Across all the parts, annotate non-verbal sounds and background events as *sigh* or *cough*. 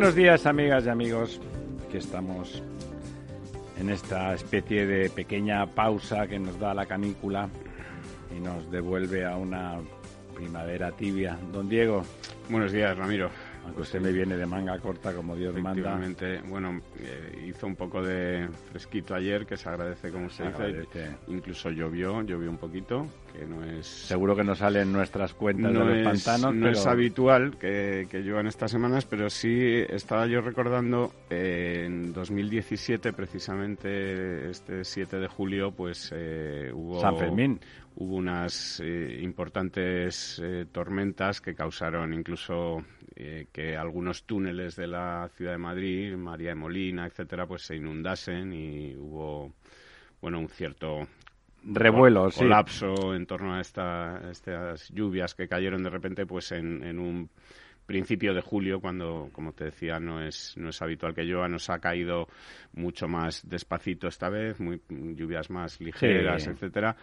Buenos días, amigas y amigos. que estamos en esta especie de pequeña pausa que nos da la canícula y nos devuelve a una primavera tibia. Don Diego. Buenos días, Ramiro. Aunque usted me viene de manga corta como Dios manda. Bueno, eh, hizo un poco de fresquito ayer, que se agradece como se, dice. Incluso llovió, llovió un poquito, que no es... Seguro que no salen nuestras cuentas de los pantanos, No es habitual que, que lluevan estas semanas, pero sí estaba yo recordando eh, en 2017, precisamente este 7 de julio, pues eh, hubo... San Fermín hubo unas importantes tormentas que causaron incluso eh, que algunos túneles de la ciudad de Madrid, María de Molina, etcétera, pues se inundasen y hubo, bueno, un cierto revuelo, colapso en torno a estas lluvias que cayeron de repente, pues en, un principio de julio, cuando, como te decía, no es, no es habitual que llueva, nos ha caído mucho más despacito esta vez, muy, lluvias más ligeras, etcétera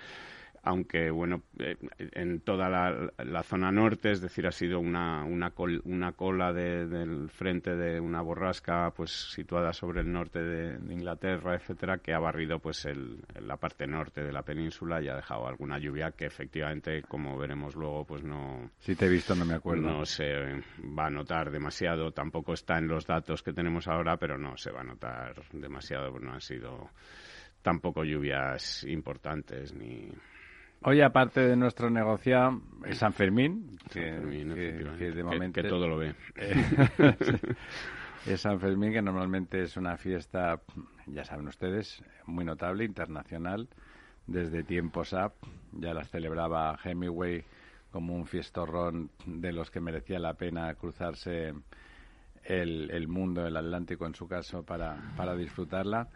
aunque bueno, eh, en toda la, zona norte, es decir, ha sido una, una, una cola del frente de una borrasca pues situada sobre el norte de, Inglaterra, etcétera, que ha barrido pues el, la parte norte de la península y ha dejado alguna lluvia que efectivamente, como veremos luego, pues no... Si te he visto, no me acuerdo. No se va a notar demasiado, tampoco está en los datos que tenemos ahora, pero no se va a notar demasiado, no han sido tampoco lluvias importantes ni Hoy, aparte de nuestro negocio, es San Fermín, que, de momento... Que, todo lo ve. *laughs* es San Fermín, que normalmente es una fiesta, ya saben ustedes, muy notable, internacional, desde tiempos up. Ya la celebraba Hemingway como un fiestorrón de los que merecía la pena cruzarse el, el mundo, el Atlántico en su caso, para, para disfrutarla.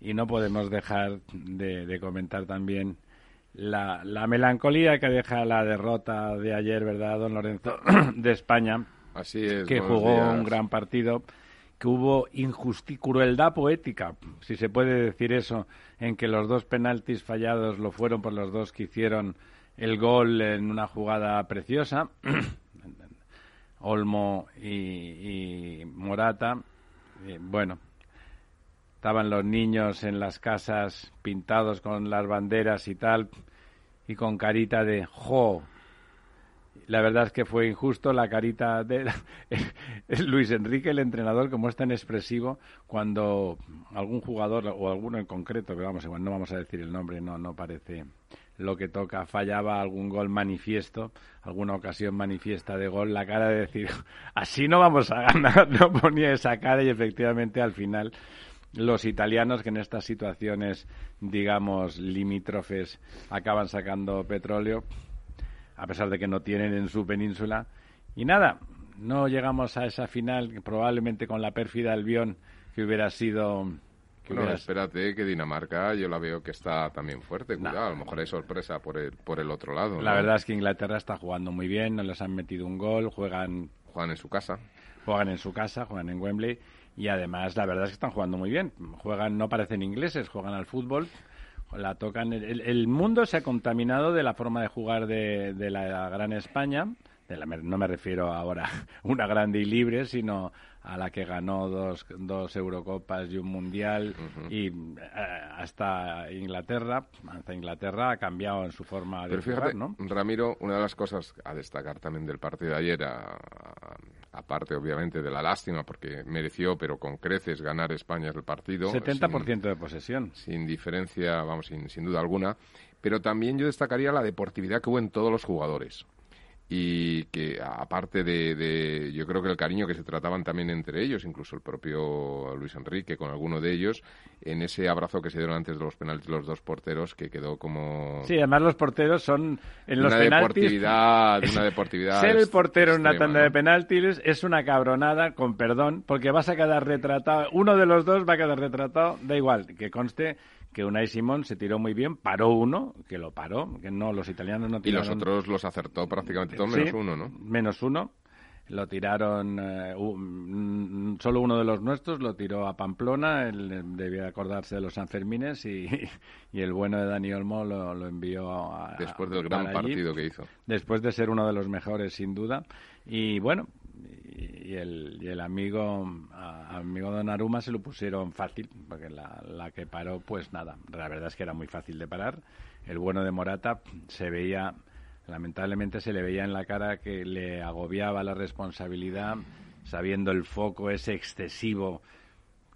Y no podemos dejar de, de comentar también la, la melancolía que deja la derrota de ayer, ¿verdad, don Lorenzo? *clears throat* de España. Así es. Que jugó un gran partido, que hubo crueldad poética, si se puede decir eso, en que los dos penaltis fallados lo fueron por los dos que hicieron el gol en una jugada preciosa. *clears throat* Olmo y, Morata. bueno, estaban los niños en las casas pintados con las banderas y tal, y con carita de jo. La verdad es que fue injusto la carita de *laughs* Luis Enrique, el entrenador, como es tan expresivo, cuando algún jugador, o alguno en concreto, pero vamos, igual no vamos a decir el nombre, no, no parece lo que toca, fallaba algún gol manifiesto, alguna ocasión manifiesta de gol, la cara de decir, así no vamos a ganar, *laughs* no ponía esa cara y efectivamente al final los italianos que en estas situaciones, digamos, limítrofes, acaban sacando petróleo, a pesar de que no tienen en su península. Y nada, no llegamos a esa final, probablemente con la pérfida Albión, que hubiera sido... no, espérate, que Dinamarca yo la veo que está también fuerte, cuidado, a lo mejor hay sorpresa por el, por el otro lado. La verdad es que Inglaterra está jugando muy bien, no les han metido un gol, juegan... Juegan en su casa. Juegan en su casa, juegan en Wembley y además la verdad es que están jugando muy bien. Juegan, no parecen ingleses, juegan al fútbol, la tocan. El, mundo se ha contaminado de la forma de jugar de, de la Gran España. De la, no me refiero ahora a *laughs* una grande y libre, sino a la que ganó dos, dos Eurocopas y un Mundial y eh, hasta Inglaterra, hasta Inglaterra ha cambiado en su forma de Pero fíjate, ¿no? Ramiro, una de las cosas a destacar también del partido de ayer, a, aparte obviamente de la lástima, porque mereció, pero con creces, ganar España el partido. 70% de posesión. Sin diferencia, vamos, sin, sin duda alguna. Pero también yo destacaría la deportividad que hubo en todos los jugadores y que aparte de, yo creo que el cariño que se trataban también entre ellos, incluso el propio Luis Enrique con alguno de ellos, en ese abrazo que se dieron antes de los penaltis los dos porteros, que quedó como... Sí, además los porteros son en los una penaltis... Deportividad, una *laughs* deportividad... Ser el portero en una tanda de penaltis es una cabronada, con perdón, porque vas a quedar retratado, uno de los dos va a quedar retratado, da igual, que conste que Unai Simón se tiró muy bien, paró uno, que lo paró, que no, los italianos no tiraron... Y los otros los acertó prácticamente todos, menos uno, ¿no? Menos uno. Lo tiraron, eh, solo uno de los nuestros lo tiró a Pamplona, él debía acordarse de los Sanfermines y, *laughs* y el bueno de Dani Olmo lo, envió a... Después del gran partido que hizo. Después de ser uno de los mejores, sin duda. Y bueno, y el, y el amigo amigo Don Aruma se lo pusieron fácil, porque la, la que paró, pues nada, la verdad es que era muy fácil de parar. El bueno de Morata se veía, lamentablemente se le veía en la cara que le agobiaba la responsabilidad, sabiendo el foco ese excesivo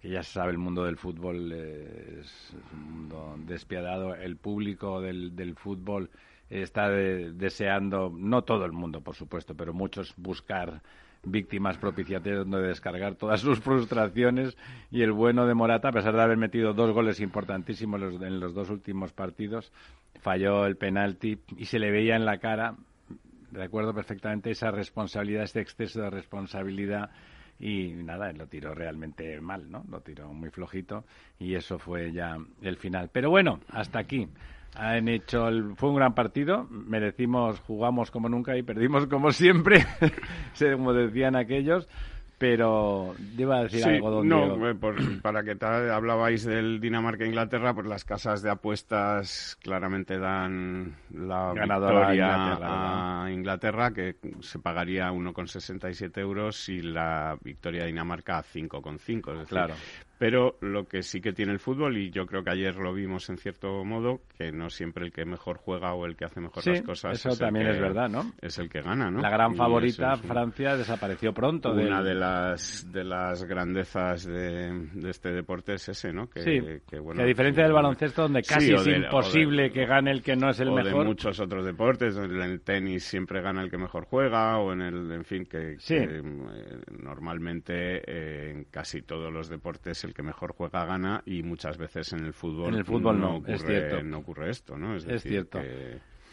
que ya se sabe el mundo del fútbol es, un mundo despiadado. El público del, del fútbol está deseando, no todo el mundo, por supuesto, pero muchos buscar víctimas propiciatorias donde descargar todas sus frustraciones y el bueno de Morata, a pesar de haber metido dos goles importantísimos en los dos últimos partidos, falló el penalti y se le veía en la cara, recuerdo perfectamente esa responsabilidad, ese exceso de responsabilidad y nada, lo tiró realmente mal, ¿no? Lo tiró muy flojito y eso fue ya el final. Pero bueno, hasta aquí han hecho el, fue un gran partido merecimos jugamos como nunca y perdimos como siempre *laughs* como decían aquellos pero iba a decir algo donde no eh, para que tal hablabais del Dinamarca Inglaterra pues las casas de apuestas claramente dan la Ganadora victoria a Inglaterra, que se pagaría 1,67 euros y la victoria de Dinamarca a 5,5 claro pero lo que sí que tiene el fútbol, y yo creo que ayer lo vimos en cierto modo, que no siempre el que mejor juega o el que hace mejor las cosas. Eso también es verdad, ¿no? Es el que gana, ¿no? La gran favorita, Francia, desapareció pronto. Una de las, de las grandezas de, este deporte es ese, ¿no? Que, sí. Que, bueno, a diferencia del baloncesto, donde casi es imposible que gane el que no es el o mejor. de muchos otros deportes, en el tenis siempre gana el que mejor juega, o en el, en fin, que, eh, normalmente eh, en casi todos los deportes el que mejor juega gana y muchas veces en el fútbol, en el fútbol no, ocurre, es cierto. no ocurre esto, ¿no? Es, cierto.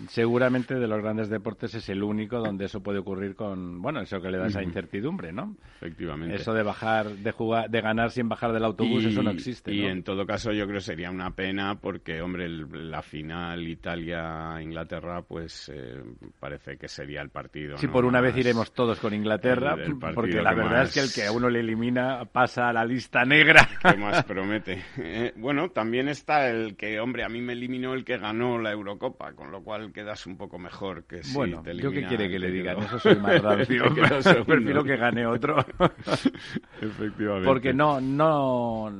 Seguramente de los grandes deportes es el único donde eso puede ocurrir con, bueno, eso que le da esa incertidumbre, ¿no? Efectivamente. Eso de bajar, de jugar, de ganar sin bajar del autobús, eso no existe. Y en todo caso yo creo que sería una pena porque, hombre, la final Italia-Inglaterra, pues eh, parece que sería el partido. Sí, por una vez iremos todos con Inglaterra, porque la verdad es que el que a uno le elimina pasa a la lista negra. *laughs* ¿Qué más promete? Eh, bueno, también está el que, hombre, a mí me eliminó el que ganó la Eurocopa, con lo cual quedas un poco mejor que si bueno, te ¿yo qué quiere que le digan? Eso soy más rancio. *laughs* *laughs* Prefiero que gane otro. *laughs* Efectivamente. Porque no, no,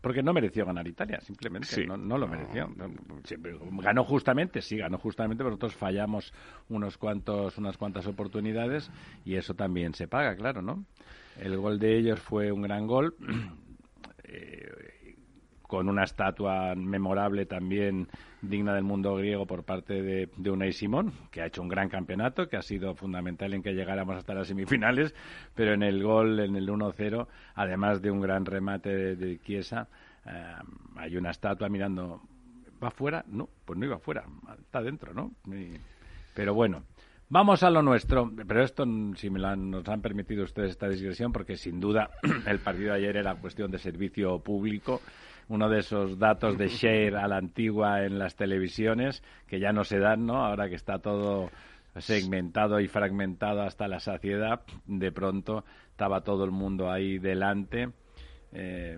porque no mereció ganar Italia, simplemente. No, no, lo mereció. Ganó justamente, sí, ganó justamente, pero nosotros fallamos unos cuantos, unas cuantas oportunidades y eso también se paga, claro, ¿no? El gol de ellos fue un gran gol. *clears throat* Eh, con una estatua memorable también digna del mundo griego por parte de, de Unai Simón, que ha hecho un gran campeonato, que ha sido fundamental en que llegáramos hasta las semifinales, pero en el gol, en el 1-0, además de un gran remate de, de Chiesa, eh, hay una estatua mirando, ¿va fuera? No, pues no iba fuera, está dentro, ¿no? pero bueno. Vamos a lo nuestro, pero esto si me nos han permitido ustedes esta digresión, porque sin duda *clears throat* el partido de ayer era cuestión de servicio público uno de esos datos de share a la antigua en las televisiones que ya no se dan, ¿no? Ahora que está todo segmentado y fragmentado hasta la saciedad, de pronto estaba todo el mundo ahí delante. Eh,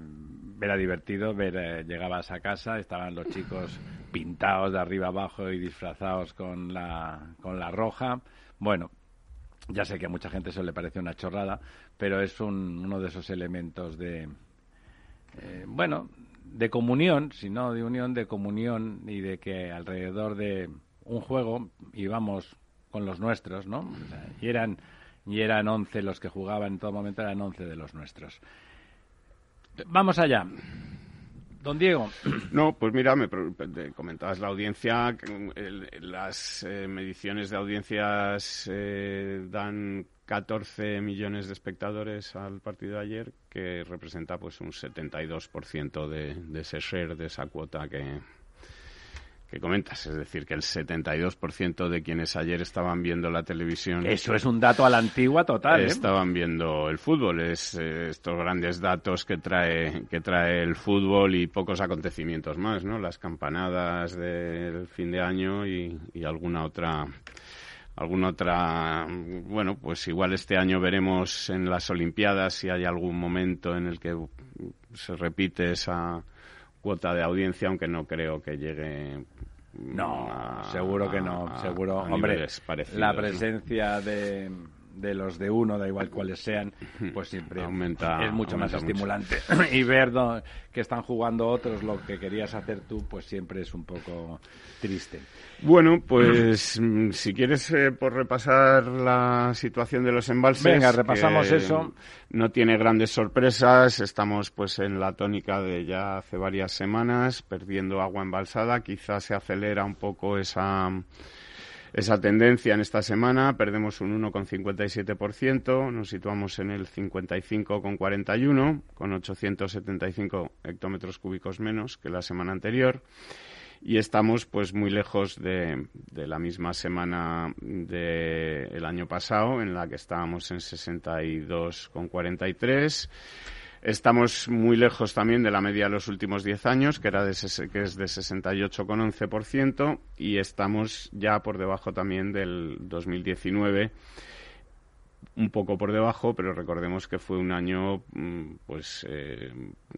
era divertido ver, eh, llegabas a casa, estaban los chicos pintados de arriba abajo y disfrazados con la, con la roja. Bueno, ya sé que a mucha gente eso le parece una chorrada, pero es uno de esos elementos de, eh, bueno, de comunión, sino de unión, de comunión y de que alrededor de un juego íbamos con los nuestros, ¿no? y eran y eran 11 los que jugaban en todo momento, eran 11 de los nuestros. Vamos allá. Don Diego. *coughs* No, pues mira, me comentabas la audiencia, las eh, mediciones de audiencias eh, dan 14 millones de espectadores al partido de ayer, que representa pues un 72% de, de ese share, de esa cuota que, que comentas, es decir, que el 72% de quienes ayer estaban viendo la televisión. Eso es un dato a la antigua total. ¿eh? Estaban viendo el fútbol, es eh, estos grandes datos que trae que trae el fútbol y pocos acontecimientos más, ¿no? Las campanadas del fin de año y, y alguna otra alguna otra bueno pues igual este año veremos en las olimpiadas si hay algún momento en el que se repite esa cuota de audiencia, aunque no creo que llegue. No, seguro que no, seguro. Hombre, la presencia de de los de uno, da igual cuáles sean, pues siempre aumenta, es mucho más estimulante. *laughs* y ver que están jugando otros lo que querías hacer tú, pues siempre es un poco triste. Bueno, pues mm, si quieres eh, por repasar la situación de los embalses. Venga, repasamos eso. No tiene grandes sorpresas. Estamos pues en la tónica de ya hace varias semanas perdiendo agua embalsada. Quizás se acelera un poco esa esa tendencia en esta semana. Perdemos un 1,57%, nos situamos en el 55,41, con 875 hectómetros cúbicos menos que la semana anterior. Y estamos pues muy lejos de, de la misma semana del año pasado, en la que estábamos en 62,43 Estamos muy lejos también de la media de los últimos 10 años, que, era de, que es de 68,11%, y estamos ya por debajo también del 2019 un poco por debajo, pero recordemos que fue un año mm, pues eh,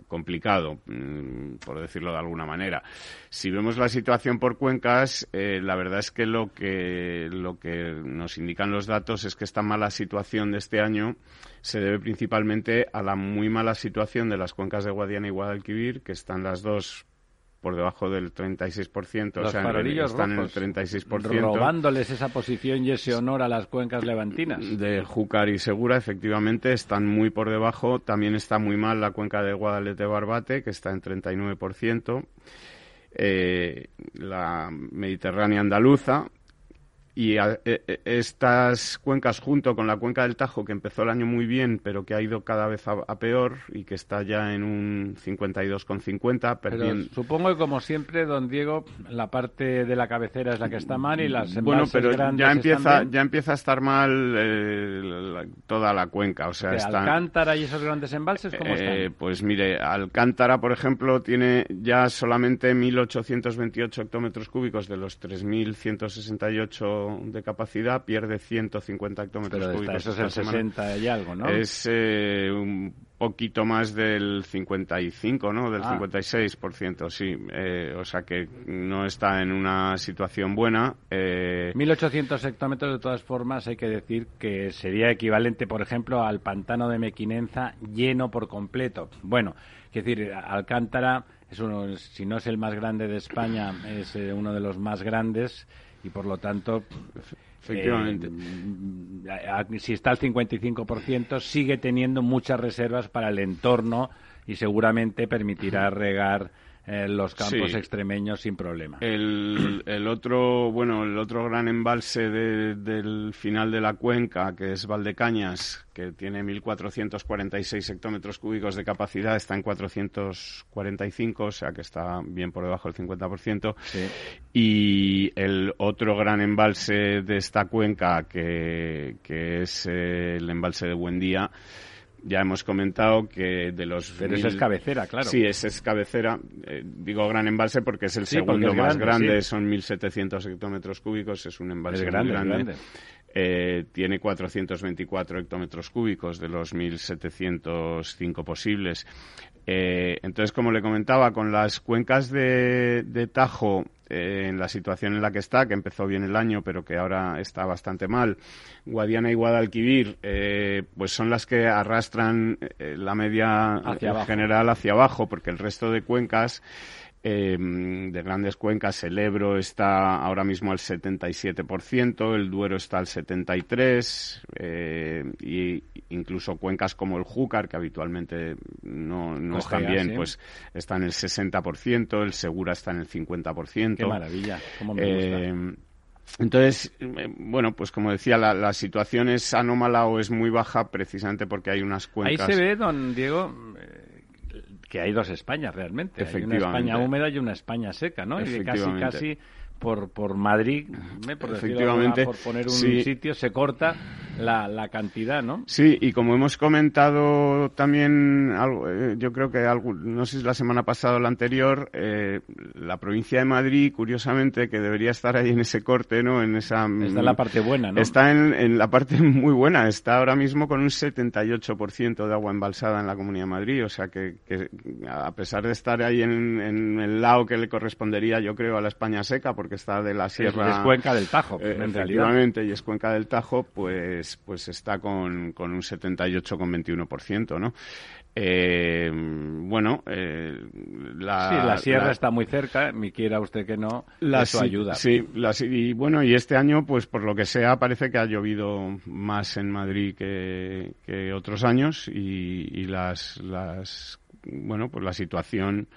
complicado, mm, por decirlo de alguna manera. Si vemos la situación por cuencas, eh, la verdad es que lo que lo que nos indican los datos es que esta mala situación de este año se debe principalmente a la muy mala situación de las cuencas de Guadiana y Guadalquivir, que están las dos por debajo del 36%, Los o sea, están en el 36%. Robándoles esa posición y ese honor a las cuencas levantinas. De Júcar y Segura, efectivamente, están muy por debajo. También está muy mal la cuenca de Guadalete-Barbate, que está en 39%. Eh, la Mediterránea andaluza, y e, e, estas cuencas, junto con la cuenca del Tajo, que empezó el año muy bien, pero que ha ido cada vez a, peor y que está ya en un 52,50. Pero supongo que, como siempre, don Diego, la parte de la cabecera es la que está mal y las Bueno, pero ya empieza, ya empieza a estar mal eh, toda la cuenca. O sea, está, ¿Alcántara y esos grandes embalses cómo eh, están? Pues mire, Alcántara, por ejemplo, tiene ya solamente 1.828 hectómetros cúbicos de los 3.168 de capacidad pierde 150 hectómetros cúbicos. Eso es el 60 y algo, ¿no? Es eh, un poquito más del 55, ¿no? Del 56%, ah. sí. Eh, o sea que no está en una situación buena. Eh... 1.800 hectómetros, de todas formas, hay que decir que sería equivalente, por ejemplo, al pantano de Mequinenza lleno por completo. Bueno, es decir, Alcántara es uno, si no es el más grande de España, es eh, uno de los más grandes y por lo tanto Efectivamente. Eh, si está al 55%, sigue teniendo muchas reservas para el entorno y seguramente permitirá regar eh, los campos extremeños sin problema. El, el, otro, bueno, el otro gran embalse del final de la cuenca, que es Valdecañas, que tiene 1.446 hectómetros cúbicos de capacidad, está en 445, o sea que está bien por debajo del 50%. Y el otro gran embalse de esta cuenca, que, que es el embalse de Buendía, ya hemos comentado que de los... Pero es cabecera, claro. Sí, es cabecera. Eh, digo gran embalse porque es el segundo más grande, son 1.700 hectómetros cúbicos, es un embalse grande, grande. Eh, tiene 424 hectómetros cúbicos de los 1.705 posibles. Eh, entonces, como le comentaba, con las cuencas de, de Tajo eh, en la situación en la que está, que empezó bien el año, pero que ahora está bastante mal, Guadiana y Guadalquivir, eh, pues son las que arrastran la media general hacia abajo, porque el resto de cuencas Em, de grandes cuencas, el Ebro está ahora mismo al 77%, el Duero está al 73%, eh, y incluso cuencas como el Júcar, que habitualmente no, no están bien, pues está en el 60%, el Segura está en el 50%. Qué maravilla, em, entonces, eh, bueno, pues como decía, la, situación es anómala o es muy baja precisamente porque hay unas cuencas. Ahí se ve, don Diego, que hay dos Españas realmente. Hay una España húmeda y una España seca, ¿no? Y casi, casi por, por Madrid, por, Efectivamente, por poner un sitio, se corta la, la, cantidad, ¿no? Sí, y como hemos comentado también, algo, eh, yo creo que algo, no sé si la semana pasada o la anterior, eh, la provincia de Madrid, curiosamente, que debería estar ahí en ese corte, ¿no? En esa, está en la parte buena, ¿no? Está en, en la parte *laughs* muy buena, está ahora mismo con un 78% de agua embalsada en la Comunidad de Madrid, o sea que, que a pesar de estar ahí en, en el lado que le correspondería, yo creo, a la España seca, porque que está de la sierra. Es, cuenca del Tajo, eh, en efectivamente, y es cuenca del Tajo, pues, pues está con, con un 78,21%, ¿no? Eh, bueno, eh, la, sí, la sierra está muy cerca, ni quiera usted que no, la, eso ayuda. Sí, y bueno, y este año, pues por lo que sea, parece que ha llovido más en Madrid que, que otros años y, y las, las, bueno, pues la situación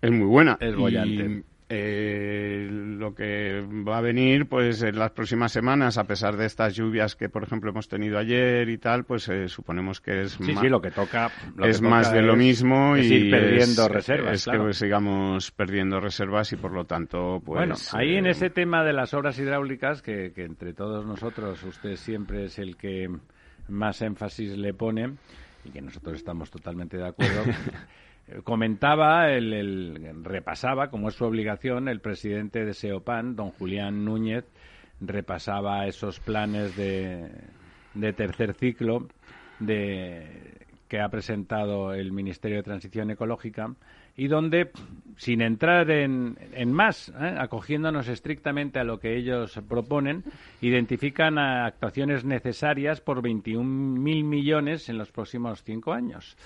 es muy buena. Es bollante. Eh, lo que va a venir pues en las próximas semanas a pesar de estas lluvias que por ejemplo hemos tenido ayer y tal pues eh, suponemos que es más, lo que toca es más de lo mismo y ir perdiendo reservas es que sigamos perdiendo reservas y por lo tanto pues bueno ahí en eh, ese tema de las obras hidráulicas que, que entre todos nosotros usted siempre es el que más énfasis le pone y que nosotros estamos totalmente de acuerdo *laughs* comentaba, el, repasaba, como es su obligación, el presidente de SEOPAN, don Julián Núñez, repasaba esos planes de, de tercer ciclo de, que ha presentado el Ministerio de Transición Ecológica y donde, sin entrar en, en más, ¿eh? acogiéndonos estrictamente a lo que ellos proponen, identifican actuaciones necesarias por 21.000 millones en los próximos cinco años.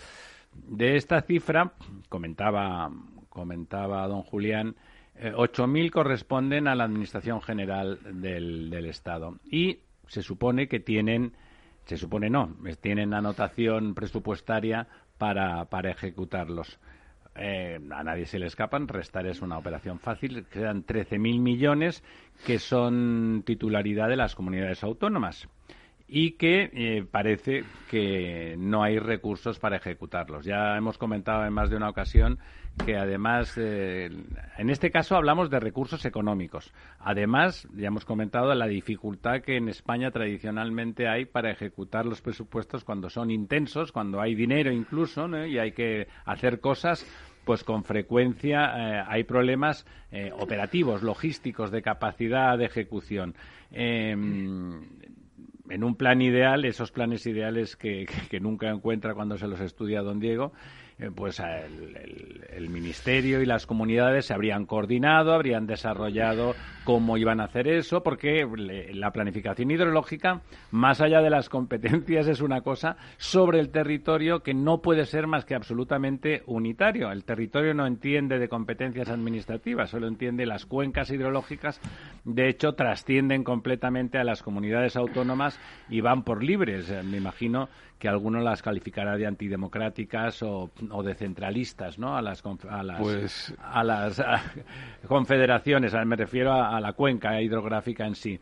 De esta cifra, comentaba, comentaba don Julián, eh, ocho 8.000 corresponden a la Administración General del, del Estado. Y se supone que tienen, se supone no, tienen anotación presupuestaria para, para ejecutarlos. Eh, a nadie se le escapan, restar es una operación fácil, quedan 13.000 millones que son titularidad de las comunidades autónomas y que eh, parece que no hay recursos para ejecutarlos. Ya hemos comentado en más de una ocasión que además, eh, en este caso hablamos de recursos económicos. Además, ya hemos comentado la dificultad que en España tradicionalmente hay para ejecutar los presupuestos cuando son intensos, cuando hay dinero incluso, y hay que hacer cosas pues con frecuencia eh, hay problemas operativos, logísticos, de capacidad de ejecución. Em, en un plan ideal, esos planes ideales que, que, nunca encuentra cuando se los estudia don Diego, eh, pues el, Ministerio y las comunidades se habrían coordinado, habrían desarrollado cómo iban a hacer eso, porque la planificación hidrológica, más allá de las competencias, es una cosa sobre el territorio que no puede ser más que absolutamente unitario. El territorio no entiende de competencias administrativas, solo entiende las cuencas hidrológicas. De hecho, trascienden completamente a las comunidades autónomas y van por libres. Me imagino que alguno las calificará de antidemocráticas o, de centralistas, ¿no? A las, a las, pues a las *laughs* confederaciones, me refiero a, la cuenca hidrográfica en sí.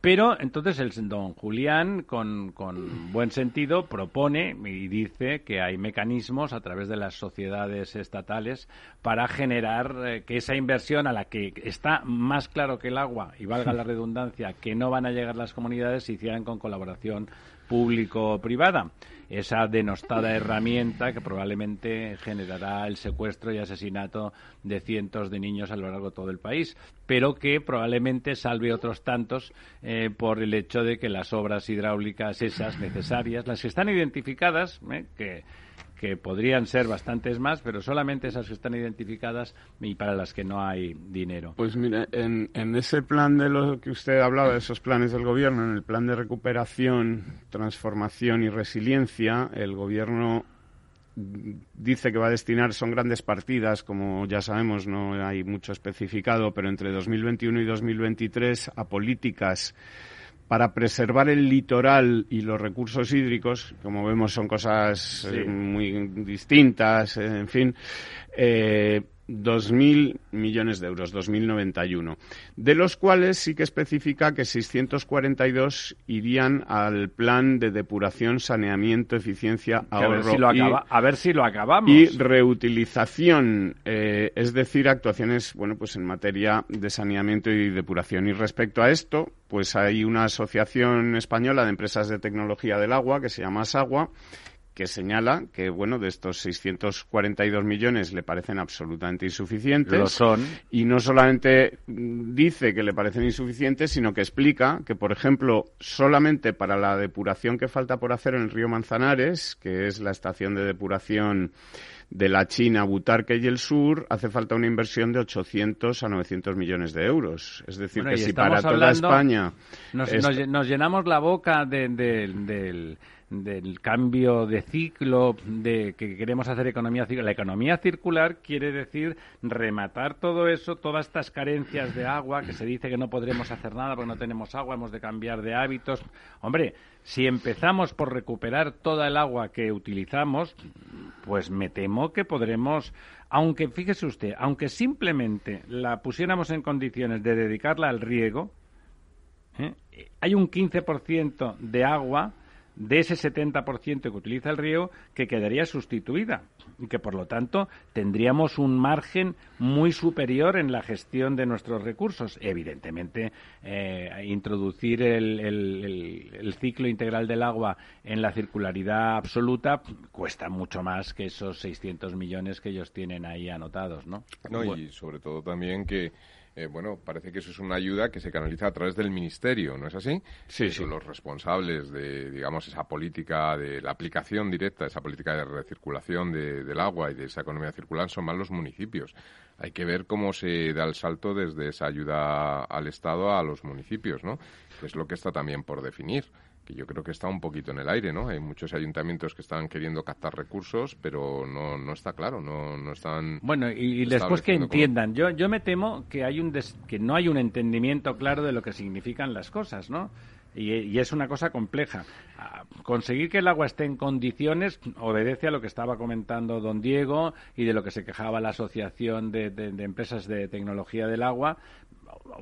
Pero entonces el don Julián, con, con, buen sentido, propone y dice que hay mecanismos a través de las sociedades estatales para generar eh, que esa inversión a la que está más claro que el agua, y valga la *laughs* redundancia, que no van a llegar las comunidades, se hicieran con colaboración público-privada. Esa denostada herramienta que probablemente generará el secuestro y asesinato de cientos de niños a lo largo de todo el país, pero que probablemente salve otros tantos eh, por el hecho de que las obras hidráulicas esas necesarias, las que están identificadas, eh, que que podrían ser bastantes más, pero solamente esas que están identificadas y para las que no hay dinero. Pues mire, en, en ese plan de lo que usted ha hablado, de esos planes del gobierno, en el plan de recuperación, transformación y resiliencia, el gobierno dice que va a destinar, son grandes partidas, como ya sabemos, no hay mucho especificado, pero entre 2021 y 2023 a políticas para preservar el litoral y los recursos hídricos, como vemos son cosas eh, muy distintas, eh, en fin, eh, 2.000 millones de euros, 2.091, de los cuales sí que especifica que 642 irían al plan de depuración, saneamiento, eficiencia, ahorro a ver si lo, y, a ver si lo acabamos. Y reutilización, eh, es decir, actuaciones bueno, pues en materia de saneamiento y depuración. Y respecto a esto, pues hay una asociación española de empresas de tecnología del agua que se llama SAGUA que señala que, bueno, de estos 642 millones le parecen absolutamente insuficientes. Lo son. Y no solamente dice que le parecen insuficientes, sino que explica que, por ejemplo, solamente para la depuración que falta por hacer en el río Manzanares, que es la estación de depuración de la China, Butarque y el sur, hace falta una inversión de 800 a 900 millones de euros. Es decir, que si para toda España... Nos, nos, llenamos la boca de, del del cambio de ciclo, de que queremos hacer economía circular. La economía circular quiere decir rematar todo eso, todas estas carencias de agua, que se dice que no podremos hacer nada porque no tenemos agua, hemos de cambiar de hábitos. Hombre, si empezamos por recuperar toda el agua que utilizamos, pues me temo que podremos, aunque fíjese usted, aunque simplemente la pusiéramos en condiciones de dedicarla al riego, ¿eh? hay un 15% de agua de ese 70% que utiliza el río que quedaría sustituida y que por lo tanto tendríamos un margen muy superior en la gestión de nuestros recursos. Evidentemente, eh, introducir el, el, ciclo integral del agua en la circularidad absoluta cuesta mucho más que esos 600 millones que ellos tienen ahí anotados, ¿no? no y sobre todo también que eh, bueno, parece que eso es una ayuda que se canaliza a través del ministerio, ¿no es así? Sí, sí. los responsables de, digamos, esa política de la aplicación directa, esa política de recirculación del agua y de esa economía circular son más los municipios. Hay que ver cómo se da el salto desde esa ayuda al Estado a los municipios, ¿no? Que es lo que está también por definir que yo creo que está un poquito en el aire, ¿no? Hay muchos ayuntamientos que están queriendo captar recursos, pero no, no está claro, no, no están... Bueno, y, después que entiendan, yo, yo me temo que, hay un que no hay un entendimiento claro de lo que significan las cosas, ¿no? Y, es una cosa compleja. Ah, conseguir que el agua esté en condiciones obedece a lo que estaba comentando don Diego y de lo que se quejaba la Asociación de, de Empresas de Tecnología del Agua,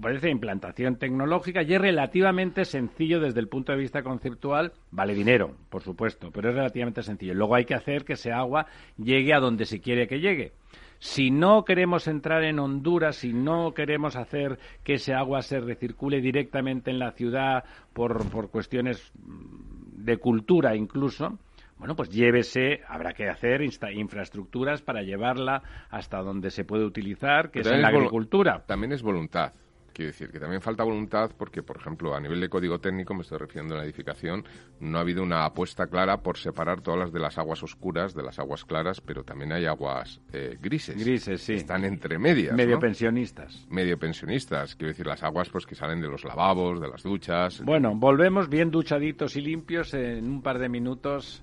parece implantación tecnológica y es relativamente sencillo desde el punto de vista conceptual. Vale dinero, por supuesto, pero es relativamente sencillo. Luego hay que hacer que ese agua llegue a donde se quiere que llegue. Si no queremos entrar en Honduras, si no queremos hacer que ese agua se recircule directamente en la ciudad por, por cuestiones de cultura incluso, bueno, pues llévese, habrá que hacer infraestructuras para llevarla hasta donde se puede utilizar, que es en la agricultura. También es voluntad. Quiero decir que también falta voluntad porque, por ejemplo, a nivel de código técnico, me estoy refiriendo a la edificación, no ha habido una apuesta clara por separar todas las de las aguas oscuras de las aguas claras, pero también hay aguas eh, grises. Grises, sí. Están entre medias. Medio pensionistas. Medio pensionistas. Quiero decir, las aguas pues que salen de los lavabos, de las duchas. Bueno, volvemos bien duchaditos y limpios en un par de minutos.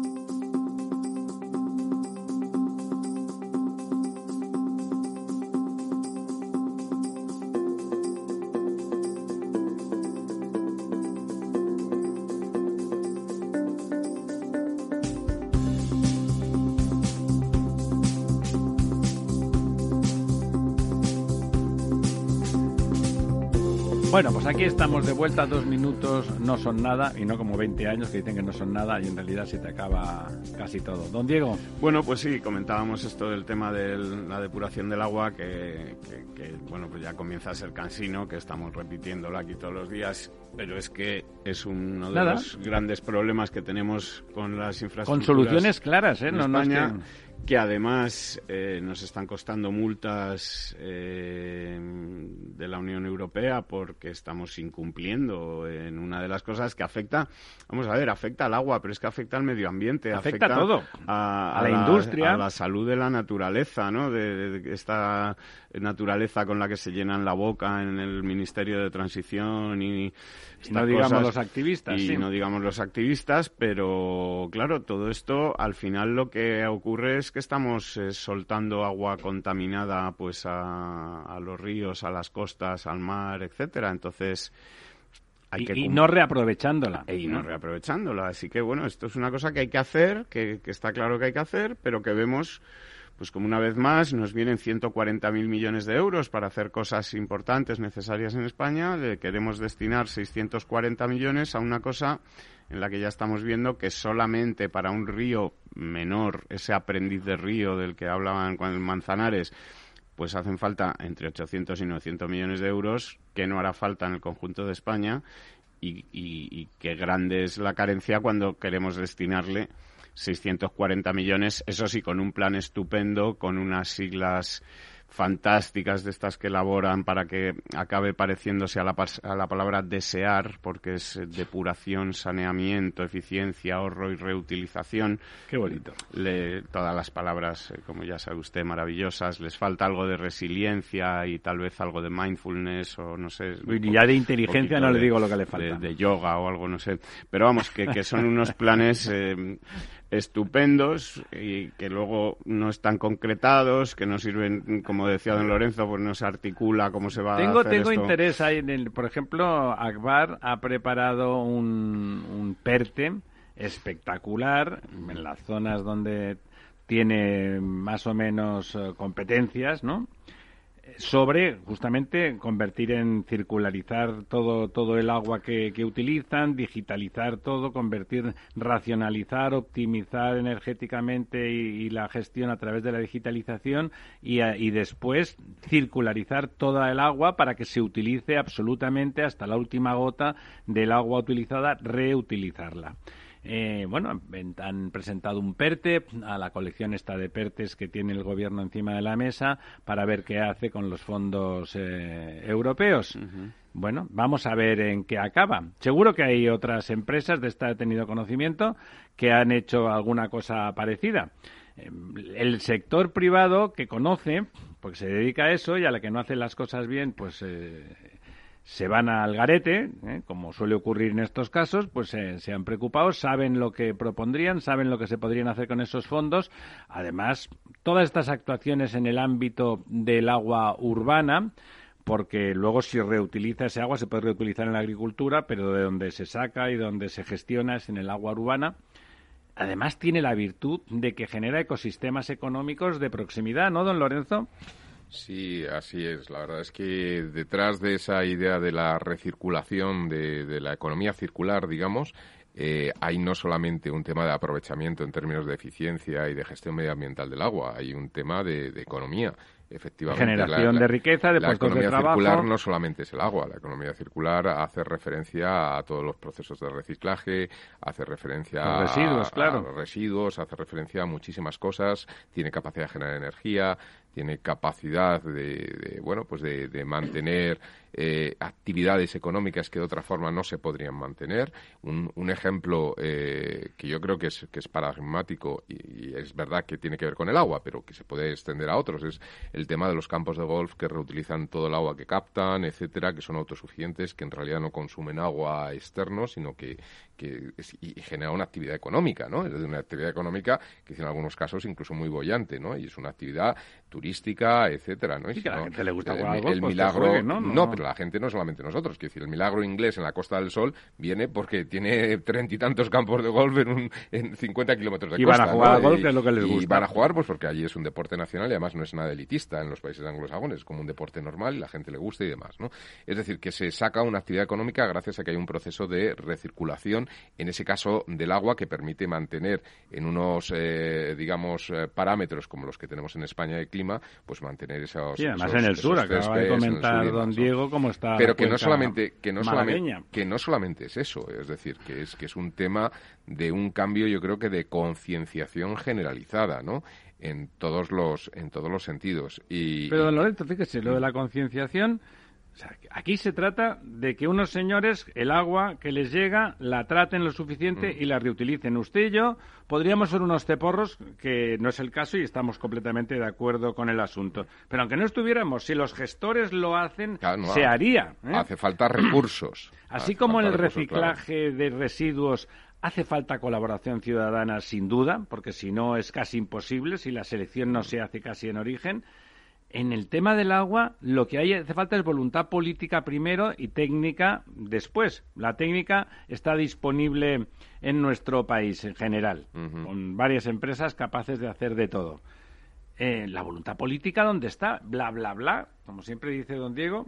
Bueno, pues aquí estamos de vuelta, dos minutos no son nada, y no como 20 años que dicen que no son nada, y en realidad se te acaba casi todo. Don Diego. Bueno, pues sí, comentábamos esto del tema de la depuración del agua, que, bueno, pues ya comienza a ser cansino, que estamos repitiéndolo aquí todos los días, pero es que es uno de los grandes problemas que tenemos con las infraestructuras. Con soluciones claras, ¿eh? no, España, que además eh, nos están costando multas eh, de la Unión Europea porque estamos incumpliendo en una de las cosas que afecta, vamos a ver, afecta al agua, pero es que afecta al medio ambiente, afecta, a todo, a, la, industria, a la salud de la naturaleza, ¿no? De, esta naturaleza con la que se llenan la boca en el Ministerio de Transición y no digamos los activistas, y no digamos los activistas, pero claro, todo esto al final lo que ocurre es que estamos eh, soltando agua contaminada pues a, los ríos, a las costas, al mar, etcétera. Entonces, hay y, que y no reaprovechándola. Y no reaprovechándola. Así que bueno, esto es una cosa que hay que hacer, que, está claro que hay que hacer, pero que vemos pues como una vez más nos vienen 140.000 millones de euros para hacer cosas importantes, necesarias en España, le queremos destinar 640 millones a una cosa en la que ya estamos viendo que solamente para un río menor, ese aprendiz de río del que hablaban con el Manzanares, pues hacen falta entre 800 y 900 millones de euros, que no hará falta en el conjunto de España, y, y, qué grande es la carencia cuando queremos destinarle 640 millones, eso sí, con un plan estupendo, con unas siglas fantásticas de estas que elaboran para que acabe pareciéndose a la, a la palabra desear, porque es depuración, saneamiento, eficiencia, ahorro y reutilización. Qué bonito. todas las palabras, eh, como ya sabe usted, maravillosas. Les falta algo de resiliencia y tal vez algo de mindfulness o no sé. Y ya de inteligencia no le digo lo que le falta. De, yoga o algo, no sé. Pero vamos, que, que son unos planes *laughs* eh, estupendos y que luego no están concretados, que no sirven, como decía don Lorenzo, pues no se articula cómo se va tengo, a hacer Tengo interés ahí, en el, por ejemplo, Akbar ha preparado un, un PERTE espectacular en las zonas donde tiene más o menos eh, competencias, ¿no? Sobre justamente convertir en circularizar todo, todo el agua que, utilizan, digitalizar todo, convertir, racionalizar, optimizar energéticamente y, la gestión a través de la digitalización y, y, después circularizar toda el agua para que se utilice absolutamente hasta la última gota del agua utilizada, reutilizarla. Eh, bueno, han presentado un PERTE a la colección esta de PERTES que tiene el gobierno encima de la mesa para ver qué hace con los fondos eh, europeos. Bueno, vamos a ver en qué acaba. Seguro que hay otras empresas de esta he tenido conocimiento que han hecho alguna cosa parecida. Eh, el sector privado que conoce, porque se dedica a eso y a la que no hace las cosas bien, pues se van al garete, ¿eh? como suele ocurrir en estos casos, pues se han preocupado, saben lo que propondrían, saben lo que se podrían hacer con esos fondos. Además, todas estas actuaciones en el ámbito del agua urbana, porque luego si reutiliza ese agua se puede reutilizar en la agricultura, pero de donde se saca y donde se gestiona es en el agua urbana. Además tiene la virtud de que genera ecosistemas económicos de proximidad, ¿no, don Lorenzo? Sí, así es. La verdad es que detrás de esa idea de la recirculación, de, la economía circular, digamos, eh, hay no solamente un tema de aprovechamiento en términos de eficiencia y de gestión medioambiental del agua, hay un tema de, economía. efectivamente. Generación de riqueza, de la puestos de economía trabajo. circular no solamente es el agua, la economía circular hace referencia a todos los procesos de reciclaje, hace referencia Los residuos, a, claro. a los residuos, hace referencia a muchísimas cosas, tiene capacidad de generar energía, tiene capacidad de, de, bueno pues de, mantener eh, actividades económicas que de otra forma no se podrían mantener. Un, un ejemplo eh, que yo creo que es, que es paradigmático y, es verdad que tiene que ver con el agua pero que se puede extender a otros es el tema de los campos de golf que reutilizan todo el agua que captan etcétera que son autosuficientes que en realidad no consumen agua externo sino que, que es, y, y genera una actividad económica no es una actividad económica que en algunos casos incluso muy bollante no y es una actividad turística, etcétera, ¿no? Sí, que a la gente le gusta el, jugar al el golf, pues que milagro, juegue, ¿no? No, no. pero la gente no solamente nosotros, quiero decir, el milagro inglés en la Costa del Sol viene porque tiene treinta y tantos campos de golf en, un, en 50 kilómetros de y costa. van a jugar ¿no? al golf, y, que es lo que les gusta. Y van a jugar pues porque allí es un deporte nacional y además no es nada elitista en los países anglosajones, es como un deporte normal y la gente le gusta y demás, ¿no? Es decir, que se saca una actividad económica gracias a que hay un proceso de recirculación, en ese caso del agua, que permite mantener en unos, eh, digamos, eh, parámetros como los que tenemos en España de clima, pues mantener esos... Sí, además esos- en el sur, acaba de sur comentar don. Diego cómo está pero la que no solamente que no solamente que no solamente es eso es decir que es que es un tema de un cambio yo creo que de concienciación generalizada no en todos los en todos los sentidos. Y Pero, don Lorenzo, fíjese, lo de la concienciación, o sea, aquí se trata de que unos señores, el agua que les llega, la traten lo suficiente Mm. y la reutilicen. Usted y yo podríamos ser unos ceporros, que no es el caso y estamos completamente de acuerdo con el asunto. Pero aunque no estuviéramos, si los gestores lo hacen, Claro, no, se haría. ¿eh? hace falta recursos *clears throat* Así Hace como en el claro. reciclaje de residuos hace falta colaboración ciudadana sin duda, porque si no es casi imposible, si la selección no se hace casi en origen. En el tema del agua, lo que hay, hace falta es voluntad política primero y técnica después. La técnica está disponible en nuestro país en general, con varias empresas capaces de hacer de todo. Eh, la voluntad política, ¿dónde está? Bla, bla, bla, como siempre dice don Diego.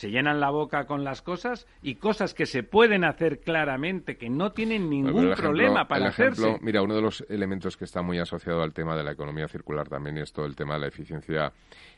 Se llenan la boca con las cosas y cosas que se pueden hacer claramente, que no tienen ningún ejemplo- problema para el ejemplo, hacerse. Mira, uno de los elementos que está muy asociado al tema de la economía circular también es todo el tema de la eficiencia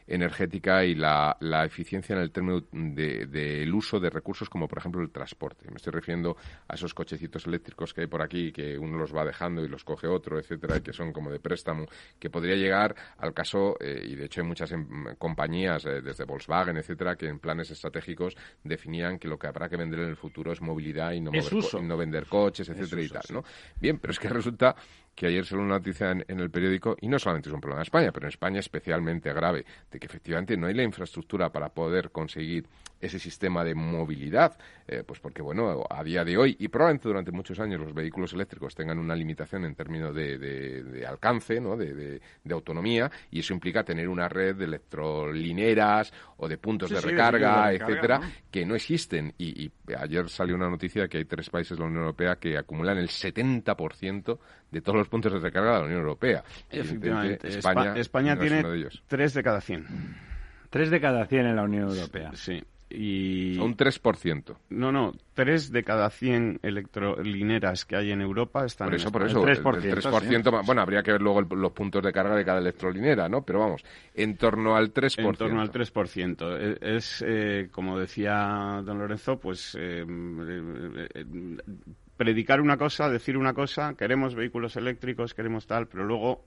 energética y la, la eficiencia en el término del de, del uso de recursos como por ejemplo el transporte. Me estoy refiriendo a esos cochecitos eléctricos que hay por aquí que uno los va dejando y los coge otro, etcétera, y que son como de préstamo, que podría llegar al caso, eh, y de hecho hay muchas em, compañías, eh, desde Volkswagen, etcétera, que en planes estratégicos definían que lo que habrá que vender en el futuro es movilidad y no, mover y no vender coches, etcétera y tal. ¿no? Bien, pero es que resulta que ayer salió una noticia en, en el periódico, y no solamente es un problema de España, pero en España especialmente grave, de que efectivamente no hay la infraestructura para poder conseguir ese sistema de movilidad, eh, pues porque, bueno, a día de hoy, y probablemente durante muchos años los vehículos eléctricos tengan una limitación en términos de, de- de alcance, ¿no? De, autonomía, y eso implica tener una red de electrolineras o de puntos Sí, de sí, recarga, etcétera, ¿no? que no existen. Y, y ayer salió una noticia que hay tres países de la Unión Europea que acumulan el 70% de todos los puntos de recarga de la Unión Europea. Efectivamente. España, España, tiene uno de ellos. 3 de cada 100. Tres de cada cien en la Unión Europea. Sí. Y... Un 3%. No, no, 3 de cada 100 electrolineras que hay en Europa están Por en eso, por España. eso, El el 3%, 3%, más- bueno, habría que ver luego el- los puntos de carga de cada electrolinera, ¿no? Pero vamos, en torno al 3%. En torno al 3%. E- Es, eh, como decía don Lorenzo, pues eh, eh, eh, predicar una cosa, decir una cosa, queremos vehículos eléctricos, queremos tal, pero luego...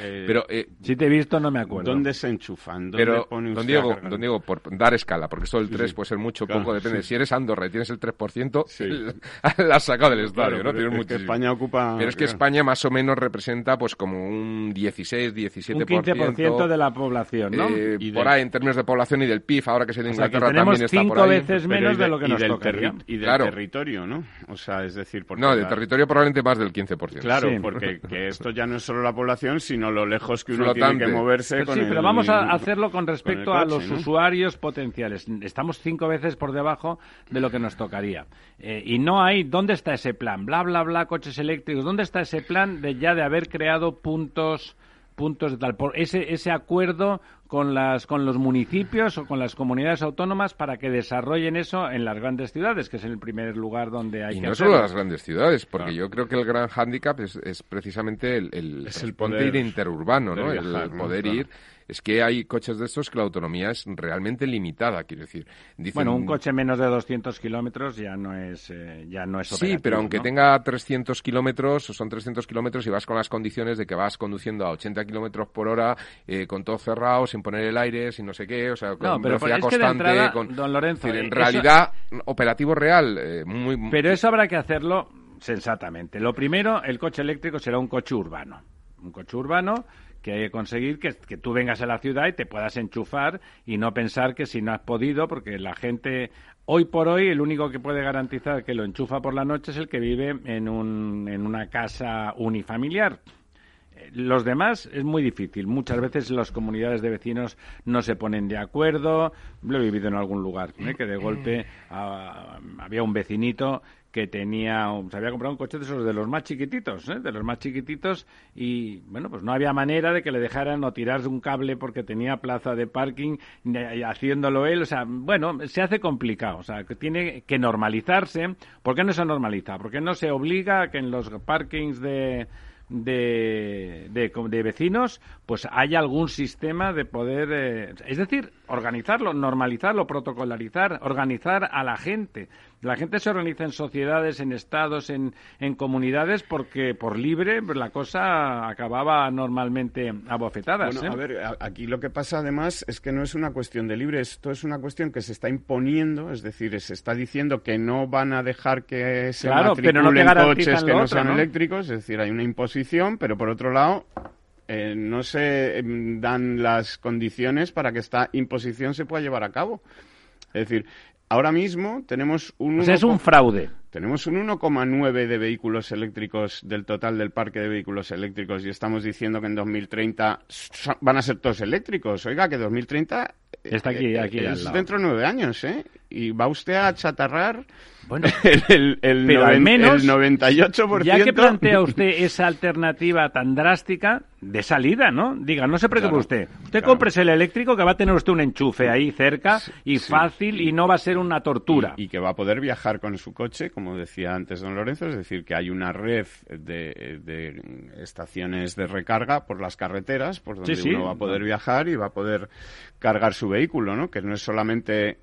eh, Pero, eh, Si te he visto, no me acuerdo. ¿Dónde se enchufan? ¿Dónde pero pone usted don Diego, don Diego, por dar escala, porque esto del 3 sí. puede ser mucho, Claro, poco, depende. sí. Si eres Andorra y tienes el 3%, Sí. *laughs* la has sacado del estadio, Claro, ¿no? pero Tienes es que. España ocupa... Pero es que claro. España más o menos representa pues como un 16, 17%. Un 15% de la población, ¿no? eh, Y por del- ahí en términos de población y del PIB, ahora que es de O sea, Inglaterra también está por cinco ahí. veces Pero menos y de lo que y nos del terri- Y del Claro. territorio, ¿no? O sea, es decir... Porque No, de la- territorio probablemente más del 15%. Claro, porque que esto ya no es solo la población, sino lo lejos que uno Flotante. tiene que moverse Pero con sí, el- pero vamos a hacerlo con respecto con a los usuarios potenciales. Estamos cinco veces por debajo de lo que nos tocaría. Eh, y no hay, ¿dónde está ese plan? Bla, bla, bla, coches eléctricos. ¿Dónde está ese plan de ya de haber creado puntos puntos de tal por ese ese acuerdo con, las, con los municipios o con las comunidades autónomas para que desarrollen eso en las grandes ciudades, que es el primer lugar donde hay y que no hacerlo. solo las grandes ciudades, porque yo creo que el gran hándicap es, es precisamente el, el, Es el poder- interurbano, ¿no? el poder Claro. ir. Es que hay coches de estos que la autonomía es realmente limitada, quiero decir. Dicen- Bueno, un coche menos de 200 kilómetros ya no es eh, ya no es Sí, pero aunque ¿no? tenga 300 kilómetros, son 300 kilómetros y vas con las condiciones de que vas conduciendo a 80 kilómetros por hora, eh, con todo cerrado, sin poner el aire, sin no sé qué, o sea, con No, pero velocidad es que de constante. entrada, con... don Lorenzo, decir, en eso- realidad, operativo real, eh, muy... Pero eso habrá que hacerlo sensatamente. Lo primero, el coche eléctrico será un coche urbano. Un coche urbano que hay que conseguir que, que tú vengas a la ciudad y te puedas enchufar y no pensar que si no has podido, porque la gente, hoy por hoy, el único que puede garantizar que lo enchufa por la noche es el que vive en, un, en una casa unifamiliar. Los demás es muy difícil. Muchas veces las comunidades de vecinos no se ponen de acuerdo. Lo he vivido en algún lugar, ¿eh? que de golpe ah, había un vecinito que tenía, se había comprado un coche de esos de los más chiquititos, ¿eh? de los más chiquititos, y bueno, pues no había manera de que le dejaran o tirar un cable porque tenía plaza de parking ni- haciéndolo él, o sea, bueno, se hace complicado, o sea, que tiene que normalizarse. ¿Por qué no se normaliza? Porque no se obliga a que en los parkings de de, de, de vecinos, pues haya algún sistema de poder, eh, es decir, organizarlo, normalizarlo, protocolarizar, organizar a la gente. La gente se organiza en sociedades, en estados, en, en comunidades, porque por libre la cosa acababa normalmente a bofetadas. Bueno, ¿eh? a ver, a- aquí lo que pasa además es que no es una cuestión de libre, esto es una cuestión que se está imponiendo, es decir, se está diciendo que no van a dejar que se Claro, pero no te matriculen coches que no otro, sean ¿no? eléctricos, es decir, hay una imposición, pero por otro lado eh, no se em, dan las condiciones para que esta imposición se pueda llevar a cabo. Es decir, ahora mismo tenemos un es un 1,4 fraude. Tenemos un 1,9 de vehículos eléctricos del total del parque de vehículos eléctricos y estamos diciendo que en 2030 so- van a ser todos eléctricos. Oiga, que 2030 Está aquí, eh, aquí al lado. dentro de nueve años, ¿eh? Y va usted a chatarrar Bueno, *laughs* el, el, Pero al menos, el 98%. Ya que plantea usted esa alternativa tan drástica, de salida, ¿no? Diga, no se preocupe Claro, usted. Usted claro. compres el eléctrico que va a tener usted un enchufe ahí cerca y sí. fácil y no va a ser una tortura. Y, y que va a poder viajar con su coche, como decía antes don Lorenzo, es decir, que hay una red de, de estaciones de recarga por las carreteras, por donde Sí, sí. uno va a poder viajar y va a poder cargar su vehículo, ¿no? Que no es solamente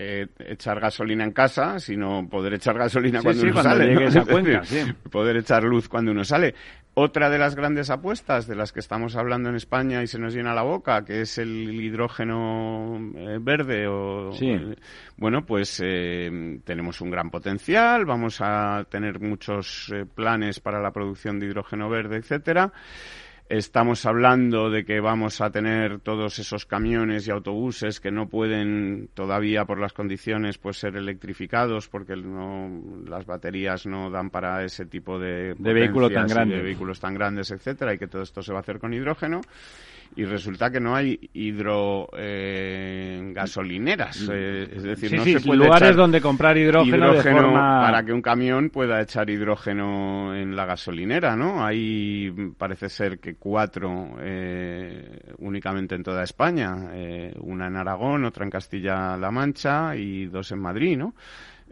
eh, echar gasolina en casa, sino poder echar gasolina Sí, cuando sí, uno cuando sale. Poder echar luz cuando uno sale. Otra de las grandes apuestas de las que estamos hablando en España y se nos llena la boca, que es el hidrógeno eh, verde o Sí. eh, bueno, pues eh, tenemos un gran potencial, vamos a tener muchos eh, planes para la producción de hidrógeno verde, etcétera. Estamos hablando de que vamos a tener todos esos camiones y autobuses que no pueden todavía por las condiciones pues ser electrificados porque no, las baterías no dan para ese tipo de, De vehículo tan potencias y grande. de vehículos tan grandes, etcétera, y que todo esto se va a hacer con hidrógeno y resulta que no hay hidro eh, gasolineras, eh, es decir, sí, no sí, se puede lugares echar donde comprar hidrógeno, de forma... para que un camión pueda echar hidrógeno en la gasolinera, ¿no? Hay mm, parece ser que cuatro eh, únicamente en toda España, eh, una en Aragón, otra en Castilla-La Mancha y dos en Madrid, ¿no?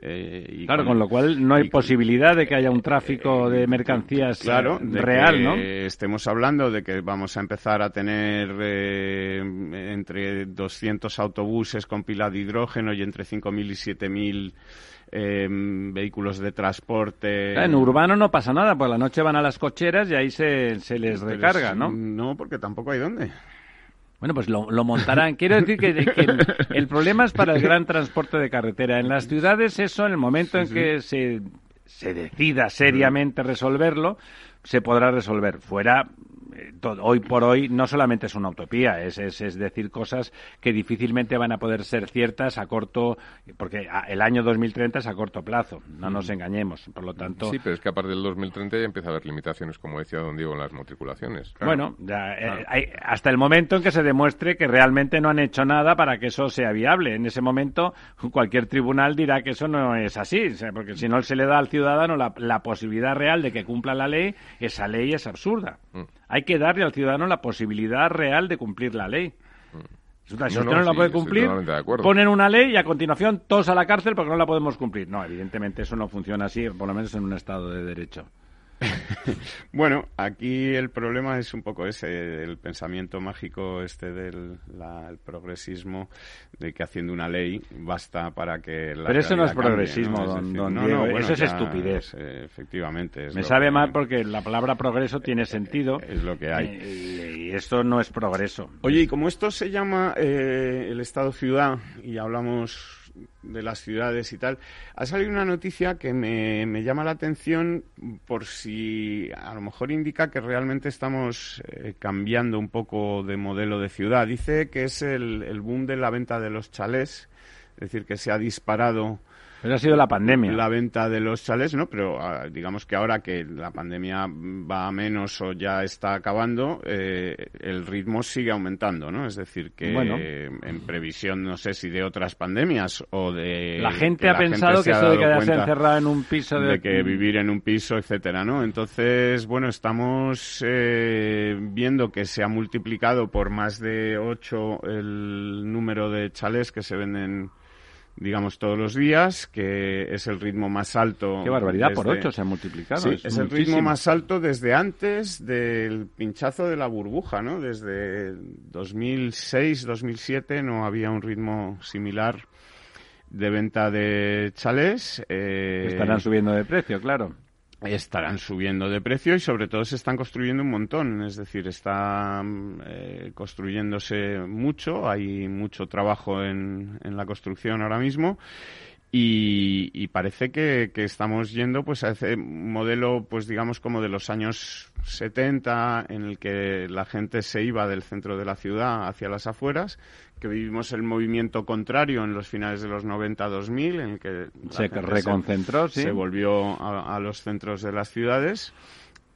Eh, y Claro, con lo cual no hay posibilidad de que haya un tráfico de mercancías Claro, eh, de real, que ¿no? Estemos hablando de que vamos a empezar a tener eh, entre 200 autobuses con pila de hidrógeno y entre 5.000 y 7.000 eh, vehículos de transporte. En urbano no pasa nada, por la noche van a las cocheras y ahí se, se les recarga, es- ¿no? No, porque tampoco hay dónde. Bueno, pues lo, lo montarán. Quiero decir que, que el, el problema es para el gran transporte de carretera. En las ciudades eso, en el momento en que se, se decida seriamente resolverlo, se podrá resolver. Fuera, eh, hoy por hoy, no solamente es una utopía, es, es, es decir cosas que difícilmente van a poder ser ciertas a corto, porque a- el año 2030 es a corto plazo, no nos engañemos. Por lo tanto, Sí, pero es que a partir del 2030 ya empieza a haber limitaciones, como decía don Diego, en las matriculaciones. Bueno, ya, eh, hay- hasta el momento en que se demuestre que realmente no han hecho nada para que eso sea viable. En ese momento, cualquier tribunal dirá que eso no es así, porque si no se le da al ciudadano la, la posibilidad real de que cumpla la ley, esa ley es absurda. Mm. Hay que darle al ciudadano la posibilidad real de cumplir la ley. Si usted no, la puede cumplir, ponen una ley y a continuación todos a la cárcel porque no la podemos cumplir. No, evidentemente eso no funciona así, por lo menos en un Estado de Derecho. *laughs* bueno, aquí el problema es un poco ese, el pensamiento mágico este del progresismo, de que haciendo una ley basta para que la Pero eso no es progresismo, don, no, eso es estupidez. Eh, efectivamente. Me sabe mal porque la palabra progreso tiene *laughs* sentido. Es lo que hay. Eh, y, esto no es progreso. Oye, y como esto se llama eh, el Estado-ciudad y hablamos de las ciudades y tal, ha salido una noticia que me, me, llama la atención por si a lo mejor indica que realmente estamos eh, cambiando un poco de modelo de ciudad. Dice que es el, el boom de la venta de los chalés, es decir, que se ha disparado pero ha sido la pandemia. La venta de los chalés, ¿no? Pero ah, digamos que ahora que la pandemia va a menos o ya está acabando, eh, el ritmo sigue aumentando, ¿no? Es decir, que en previsión, no sé si de otras pandemias o de... La gente ha pensado que eso de quedarse encerrada en un piso... De... que vivir en un piso, etcétera, ¿no? Entonces, bueno, estamos eh, viendo que se ha multiplicado por más de ocho el número de chalés que se venden digamos, todos los días, que es el ritmo más alto. Qué barbaridad, por ocho se ha multiplicado. Sí, es, el ritmo más alto desde antes del pinchazo de la burbuja, ¿no? Desde 2006, 2007 no había un ritmo similar de venta de chalés. Eh, Estarán subiendo de precio, claro estarán subiendo de precio y sobre todo se están construyendo un montón, es decir, está eh, construyéndose mucho, hay mucho trabajo en, en la construcción ahora mismo y, parece que, estamos yendo pues a ese modelo pues digamos como de los años 70 en el que la gente se iba del centro de la ciudad hacia las afueras que vivimos el movimiento contrario en los finales de los 90-2000 en el que se reconcentró se, volvió a los centros de las ciudades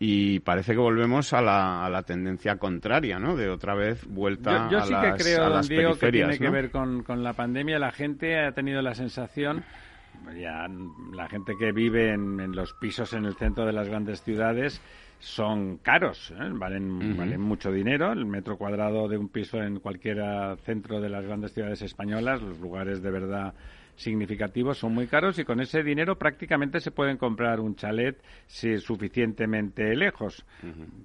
y parece que volvemos a la, a la tendencia contraria, ¿no? De otra vez vuelta yo, yo sí que creo, a las Diego, que tiene que ver con, con la pandemia. La gente ha tenido la sensación ya la gente que vive en, los pisos en el centro de las grandes ciudades son caros, ¿eh? valen, valen mucho dinero. El metro cuadrado de un piso en cualquier centro de las grandes ciudades españolas, los lugares de verdad significativos, son muy caros y con ese dinero prácticamente se pueden comprar un chalet si suficientemente lejos.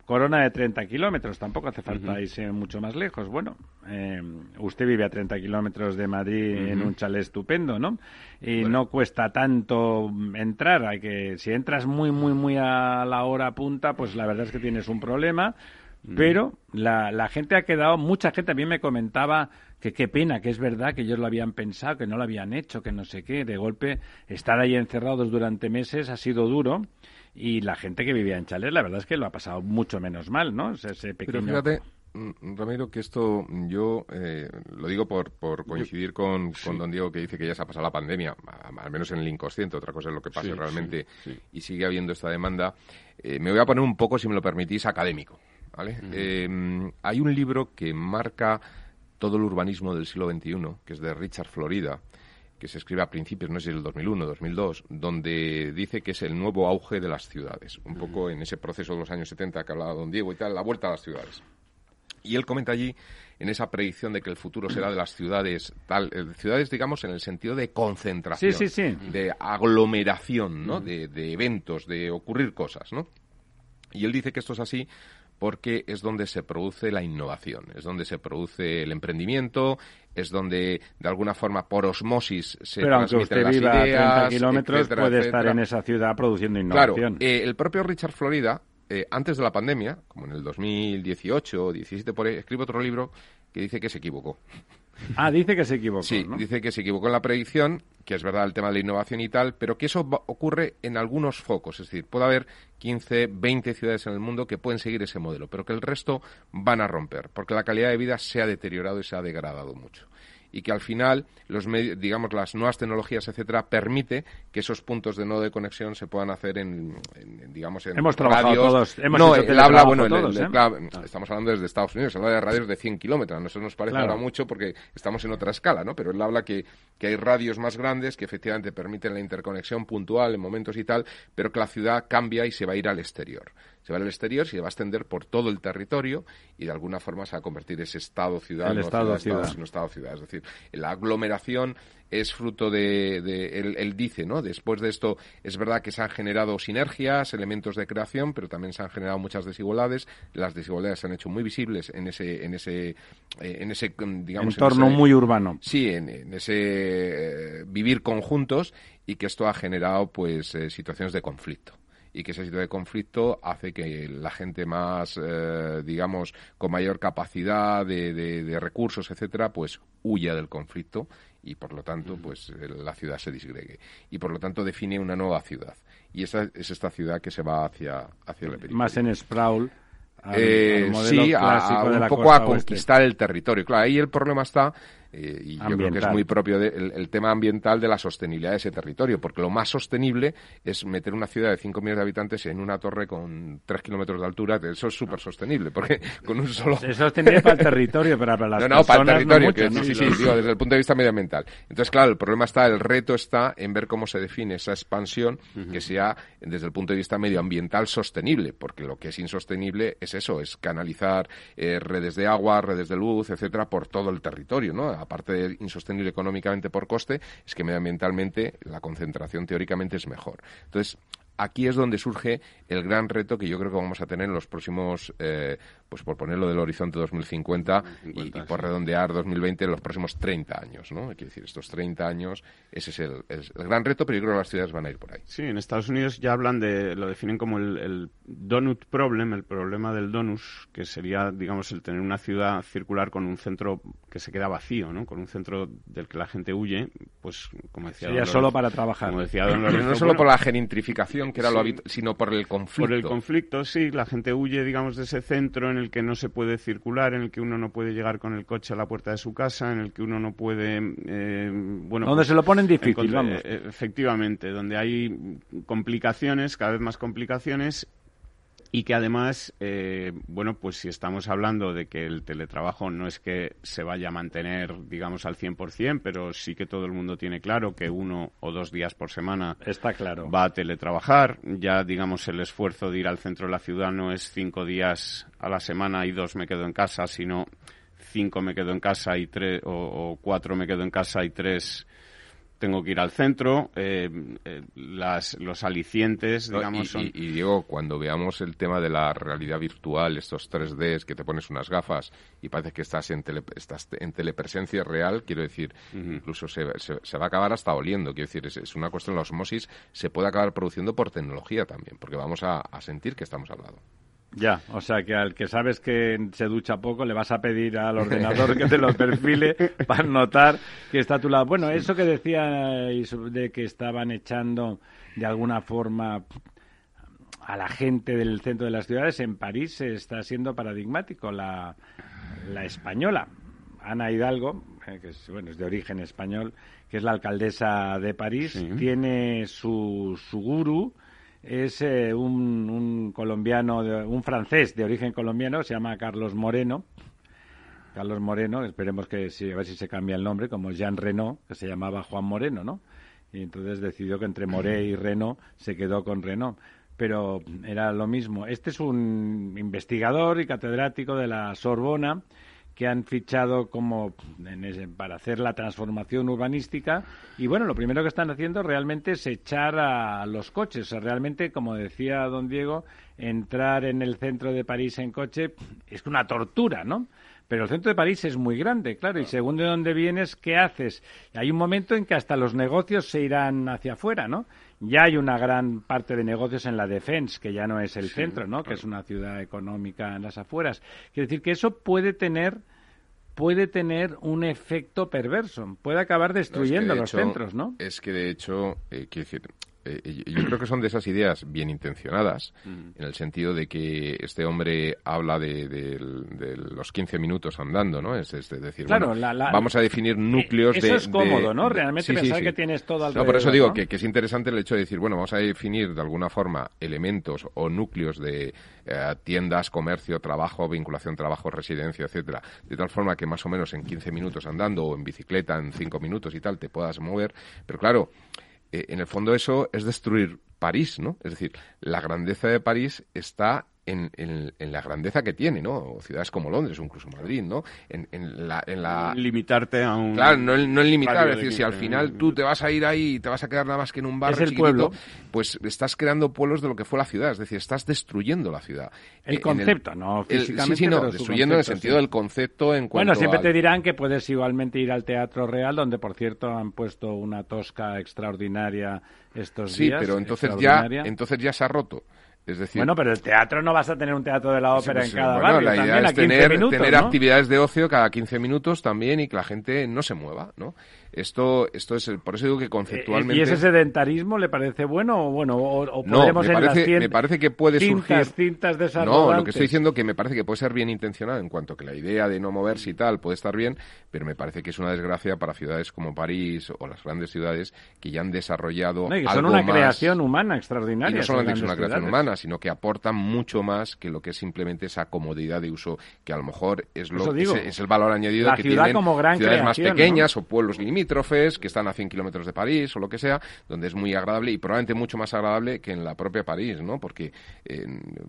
Corona de 30 kilómetros, tampoco hace falta irse mucho más lejos. Bueno, eh, usted vive a 30 kilómetros de Madrid en un chalet estupendo, ¿no? Y no cuesta tanto entrar. Hay que, si entras muy, muy, muy a la hora punta, pues la verdad es que tienes un problema. Pero la, la gente ha quedado, mucha gente a mí me comentaba que qué pena, que es verdad que ellos lo habían pensado, que no lo habían hecho, que no sé qué. De golpe, estar ahí encerrados durante meses ha sido duro y la gente que vivía en Chalés, la verdad es que lo ha pasado mucho menos mal, ¿no? Ese pequeño... Pero fíjate, mm, Ramiro, que esto yo eh, lo digo por, por coincidir con, con, don Diego que dice que ya se ha pasado la pandemia, al menos en el inconsciente, otra cosa es lo que pase realmente y sigue habiendo esta demanda. Eh, me voy a poner un poco, si me lo permitís, académico. ¿vale? Eh, hay un libro que marca todo el urbanismo del siglo XXI, que es de Richard Florida, que se escribe a principios, no sé si del 2001, 2002, donde dice que es el nuevo auge de las ciudades, un poco en ese proceso de los años 70 que hablaba don Diego y tal, la vuelta a las ciudades. Y él comenta allí, en esa predicción de que el futuro será de las ciudades, tal, eh, ciudades, digamos, en el sentido de concentración, de aglomeración, ¿no? De, de, eventos, de ocurrir cosas, ¿no? Y él dice que esto es así porque es donde se produce la innovación, es donde se produce el emprendimiento, es donde de alguna forma por osmosis se Pero aunque usted viva a 30 kilómetros puede estar en esa ciudad produciendo innovación. Claro, eh, el propio Richard Florida, eh, antes de la pandemia, como en el 2018 o 17 por ahí, escribe otro libro que dice que se equivocó. Ah, dice que se equivocó. Sí, dice que se equivocó en la predicción, que es verdad el tema de la innovación y tal, pero que eso ocurre en algunos focos. Es decir, puede haber 15, 20 ciudades en el mundo que pueden seguir ese modelo, pero que el resto van a romper, porque la calidad de vida se ha deteriorado y se ha degradado mucho y que al final los digamos las nuevas tecnologías etcétera permite que esos puntos de nodo de conexión se puedan hacer en, digamos en hemos trabajado todos hemos no él habla bueno ¿eh? estamos hablando desde Estados Unidos habla de radios de 100 kilómetros eso nos parece ahora mucho porque estamos en otra escala no pero él habla que, que hay radios más grandes que efectivamente permiten la interconexión puntual en momentos y tal pero que la ciudad cambia y se va a ir al exterior se va al exterior, se va a extender por todo el territorio y de alguna forma se va a convertir ese estado-ciudad, no estado-ciudad, sino estado-ciudad. Es decir, la aglomeración es fruto de, él, dice, ¿no? Después de esto, es verdad que se han generado sinergias, elementos de creación, pero también se han generado muchas desigualdades. Las desigualdades se han hecho muy visibles en ese, en ese, eh, en ese, digamos, entorno muy urbano. Sí, en, ese eh, vivir conjuntos y que esto ha generado, pues, eh, situaciones de conflicto y que esa situación de conflicto hace que la gente más, digamos, con mayor capacidad de, de, recursos, etcétera, pues huya del conflicto y por lo tanto pues la ciudad se disgregue y por lo tanto define una nueva ciudad y esa es esta ciudad que se va hacia hacia la periferia. más en sprawl eh, sí, a, un poco a conquistar el territorio. Claro, ahí el problema está eh, y yo creo que es muy propio del el tema ambiental de la sostenibilidad de ese territorio, porque lo más sostenible es meter una ciudad de 5 millones de habitantes en una torre con 3 kilómetros de altura, eso es súper sostenible, porque *laughs* con un solo... Es sostenible para el territorio, pero para *laughs* las no, no, para el territorio, que, sí, sí, digo, desde el punto de vista medioambiental. Entonces, claro, el problema está, el reto está en ver cómo se define esa expansión que sea, desde el punto de vista medioambiental, sostenible, porque lo que es insostenible es eso, es canalizar eh, redes de agua, redes de luz, etcétera, por todo el territorio, ¿no? Aparte de insostenible económicamente por coste, es que medioambientalmente la concentración teóricamente es mejor. Entonces, aquí es donde surge el gran reto que yo creo que vamos a tener en los próximos, eh, pues por ponerlo del horizonte 2050 y, por redondear 2020 en los próximos 30 años, ¿no? Que decir, estos 30 años, ese es el, gran reto, pero yo creo que las ciudades van a ir por ahí. Sí, en Estados Unidos ya hablan de, lo definen como el, donut problem, el problema del donus, que sería, digamos, el tener una ciudad circular con un centro que se queda vacío, ¿no? Con un centro del que la gente huye, pues, como decía Sería solo para trabajar. Como decía don *clears throat* Lorenzo, no solo por la gentrificación, que era lo habitual, sino por el conflicto. Por el conflicto, sí. La gente huye, digamos, de ese centro en el que no se puede circular, en el que uno no puede llegar con el coche a la puerta de su casa, en el que uno no puede... Eh, bueno, donde pues, se lo ponen difícil, vamos. Eh, efectivamente, donde hay complicaciones, cada vez más complicaciones y que además, eh, bueno, pues si estamos hablando de que el teletrabajo no es que se vaya a mantener, digamos, al 100%, pero sí que todo el mundo tiene claro que uno o dos días por semana Está claro. va a teletrabajar. Ya, digamos, el esfuerzo de ir al centro de la ciudad no es cinco días a la semana y dos me quedo en casa, sino cinco me quedo en casa y tres, o cuatro me quedo en casa y tres tengo que ir al centro, eh, eh, las, los alicientes, digamos. y, y, Diego, cuando veamos el tema de la realidad virtual, estos 3Ds, que te pones unas gafas y parece que estás en, estás en telepresencia real, quiero decir, incluso se, se, va a acabar hasta oliendo, quiero decir, es, una cuestión, la osmosis se puede acabar produciendo por tecnología también, porque vamos a, a sentir que estamos al lado. Ya, o sea que al que sabes que se ducha poco le vas a pedir al ordenador que te lo perfile *laughs* para notar que está a tu lado. Bueno, eso que decía de que estaban echando de alguna forma a la gente del centro de las ciudades, en París está siendo paradigmático. La, la española, Ana Hidalgo, eh, que es, bueno, es de origen español, que es la alcaldesa de París, tiene su, su guru es eh, un, colombiano, un francés de origen colombiano, se llama Carlos Moreno. Carlos Moreno, esperemos que a ver si se cambia el nombre, como Jean Renault, que se llamaba Juan Moreno, ¿no? Y entonces decidió que entre Moré y Renault se quedó con Renault. Pero era lo mismo. Este es un investigador y catedrático de la Sorbona que han fichado como para hacer la transformación urbanística y bueno, lo primero que están haciendo realmente es echar a los coches, realmente como decía don Diego, entrar en el centro de París en coche es una tortura, ¿no? Pero el centro de París es muy grande, claro, y según de dónde vienes, ¿qué haces? Hay un momento en que hasta los negocios se irán hacia afuera, ¿no? Ya hay una gran parte de negocios en la Defense, que ya no es el centro, ¿no? Que es una ciudad económica en las afueras. Quiere decir que eso puede tener puede tener un efecto perverso, puede acabar destruyendo los centros, ¿no? Es que de hecho, eh, quiero decir, eh, yo creo que son de esas ideas bien intencionadas, en el sentido de que este hombre habla de, los 15 minutos andando, ¿no? Es, decir, vamos a definir núcleos eso de... Eso es cómodo, ¿no? Realmente pensar que tienes todo alrededor. No, por eso digo que, es interesante el hecho de decir, bueno, vamos a definir de alguna forma elementos o núcleos de eh, tiendas, comercio, trabajo, vinculación, trabajo, residencia, etcétera, de tal forma que más o menos en 15 minutos andando o en bicicleta en 5 minutos y tal te puedas mover, pero claro, eh, en el fondo eso es destruir París, ¿no? Es decir, la grandeza de París está en, la grandeza que tiene, ¿no? ciudades como Londres o incluso Madrid, ¿no? En, la, en la... Limitarte a un... Claro, no, no en limitar, es decir, si al final tú te vas a ir ahí y te vas a quedar nada más que en un barrio es el pueblo. pues estás creando pueblos de lo que fue la ciudad, es decir, estás destruyendo la ciudad. El eh, concepto, no físicamente, sí, sí, no, destruyendo en el sentido del concepto en cuanto Bueno, siempre te dirán que puedes igualmente ir al Teatro Real, donde por cierto han puesto una tosca extraordinaria estos días. Sí, pero entonces ya, entonces ya se ha roto bueno, pero el teatro no vas a tener un teatro de la ópera en cada barrio. La idea es tener, actividades de ocio cada 15 minutos también y que la gente no se mueva, ¿no? Esto, esto es, por eso digo que conceptualmente... ¿Y ese sedentarismo le parece bueno o bueno? O, no, me parece, me parece que puede cintas, surgir... No, lo que estoy diciendo que me parece que puede ser bien intencionado en cuanto que la idea de no moverse y tal puede estar bien, pero me parece que es una desgracia para ciudades como París o las grandes ciudades que ya han desarrollado no, y que son una creación humana extraordinaria. Y no solamente es una creación humana, sino que aportan mucho más que lo que es simplemente esa comodidad de uso que a lo mejor es lo es, el valor añadido que tienen ciudades más pequeñas o pueblos limítrofes que están a 100 kilómetros de París o lo que sea, donde es muy agradable y probablemente mucho más agradable que en la propia París, ¿no? Porque,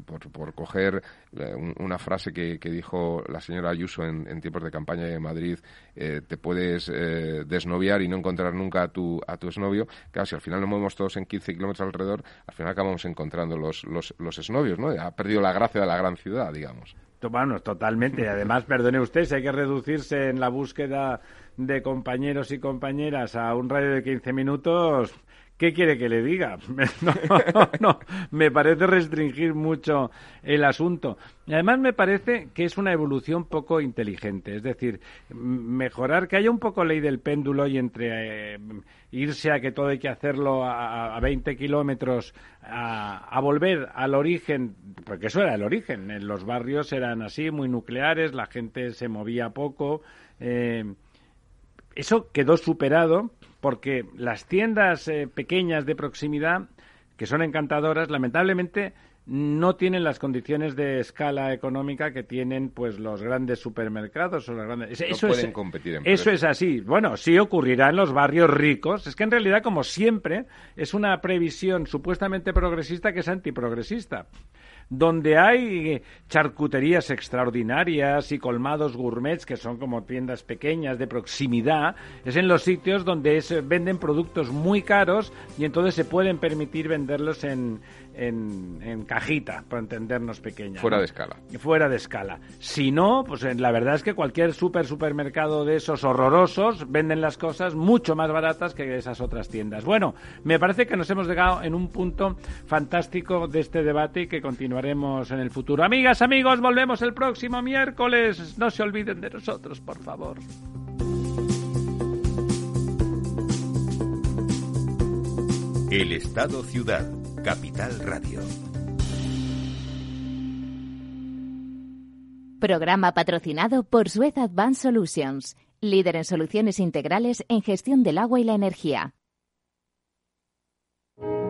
por, coger eh, una frase que, dijo la señora Ayuso en, tiempos de campaña de Madrid, eh, te puedes eh, desnoviar y no encontrar nunca a tu, a tu exnovio. Claro, si al final nos movemos todos en 15 kilómetros alrededor, al final acabamos encontrando los, los, los exnovios, ¿no? Ha perdido la gracia de la gran ciudad, digamos. Bueno, totalmente. Además, perdone usted, si hay que reducirse en la búsqueda de compañeros y compañeras a un radio de 15 minutos, ¿qué quiere que le diga? *laughs* No, me parece restringir mucho el asunto. Y además me parece que es una evolución poco inteligente, es decir, mejorar, que haya un poco ley del péndulo y entre eh, irse a que todo hay que hacerlo a, a 20 kilómetros, a, volver al origen, porque eso era el origen, los barrios eran así, muy nucleares, la gente se movía poco. Eh, eso quedó superado porque las tiendas eh, pequeñas de proximidad, que son encantadoras, lamentablemente no tienen las condiciones de escala económica que tienen pues los grandes supermercados o las grandes eso pueden es, competir eso es así. Bueno sí ocurrirá en los barrios ricos. Es que en realidad como siempre es una previsión supuestamente progresista que es antiprogresista donde hay charcuterías extraordinarias y colmados gourmets, que son como tiendas pequeñas de proximidad, es en los sitios donde venden productos muy caros y entonces se pueden permitir venderlos en, en, cajita, para entendernos pequeña. Fuera de escala. Fuera de escala. Si no, pues eh, la verdad es que cualquier super supermercado de esos horrorosos venden las cosas mucho más baratas que esas otras tiendas. Bueno, me parece que nos hemos llegado en un punto fantástico de este debate y que continuaremos en el futuro. Amigas, amigos, volvemos el próximo miércoles. No se olviden de nosotros, por favor. El Estado Ciudad Capital Radio. Programa patrocinado por Suez Advanced Solutions, líder en soluciones integrales en gestión del agua y la energía.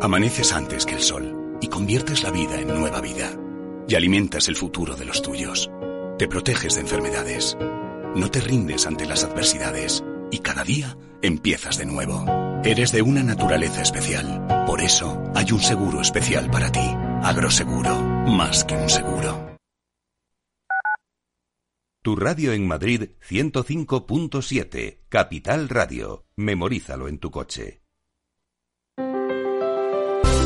Amaneces antes que el sol y conviertes la vida en nueva vida. Y alimentas el futuro de los tuyos. Te proteges de enfermedades. No te rindes ante las adversidades. Y cada día empiezas de nuevo. Eres de una naturaleza especial. Por eso hay un seguro especial para ti. Agroseguro, más que un seguro. Tu radio en Madrid 105.7, Capital Radio. Memorízalo en tu coche.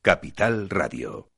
Capital Radio.